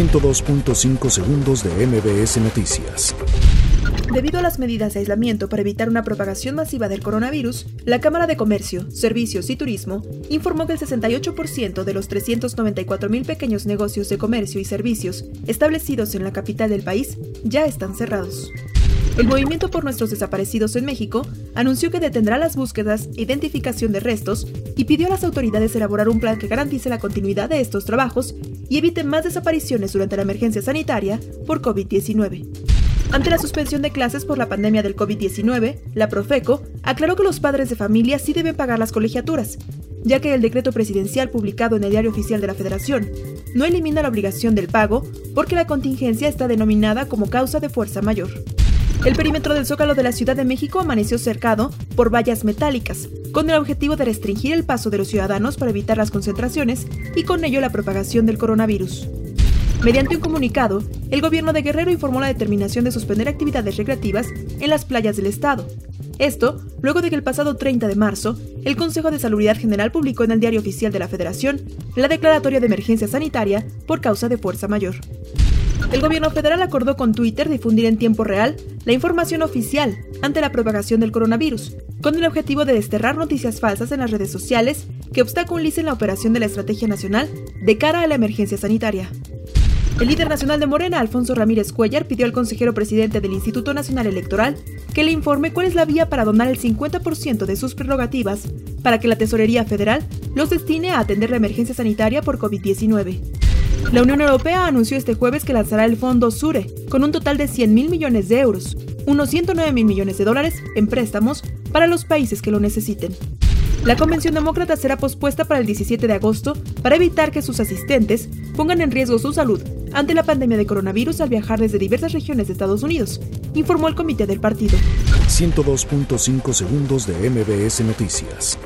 102.5 segundos de MBS Noticias. Debido a las medidas de aislamiento para evitar una propagación masiva del coronavirus, la Cámara de Comercio, Servicios y Turismo informó que el 68% de los 394 mil pequeños negocios de comercio y servicios establecidos en la capital del país ya están cerrados. El Movimiento por Nuestros Desaparecidos en México anunció que detendrá las búsquedas identificación de restos y pidió a las autoridades elaborar un plan que garantice la continuidad de estos trabajos y evite más desapariciones durante la emergencia sanitaria por COVID-19. Ante la suspensión de clases por la pandemia del COVID-19, la Profeco aclaró que los padres de familia sí deben pagar las colegiaturas, ya que el decreto presidencial publicado en el Diario Oficial de la Federación no elimina la obligación del pago porque la contingencia está denominada como causa de fuerza mayor. El perímetro del Zócalo de la Ciudad de México amaneció cercado por vallas metálicas, con el objetivo de restringir el paso de los ciudadanos para evitar las concentraciones y con ello la propagación del coronavirus. Mediante un comunicado, el gobierno de Guerrero informó la determinación de suspender actividades recreativas en las playas del estado. Esto, luego de que el pasado 30 de marzo, el Consejo de Salubridad General publicó en el Diario Oficial de la Federación la declaratoria de emergencia sanitaria por causa de fuerza mayor. El gobierno federal acordó con Twitter difundir en tiempo real la información oficial ante la propagación del coronavirus, con el objetivo de desterrar noticias falsas en las redes sociales que obstaculicen la operación de la estrategia nacional de cara a la emergencia sanitaria. El líder nacional de Morena, Alfonso Ramírez Cuellar, pidió al consejero presidente del Instituto Nacional Electoral que le informe cuál es la vía para donar el 50% de sus prerrogativas para que la Tesorería Federal los destine a atender la emergencia sanitaria por COVID-19. La Unión Europea anunció este jueves que lanzará el fondo SURE, con un total de 100 mil millones de euros, unos 109 mil millones de dólares en préstamos para los países que lo necesiten. La convención demócrata será pospuesta para el 17 de agosto para evitar que sus asistentes pongan en riesgo su salud ante la pandemia de coronavirus al viajar desde diversas regiones de Estados Unidos, informó el comité del partido. 102.5 segundos de MBS Noticias.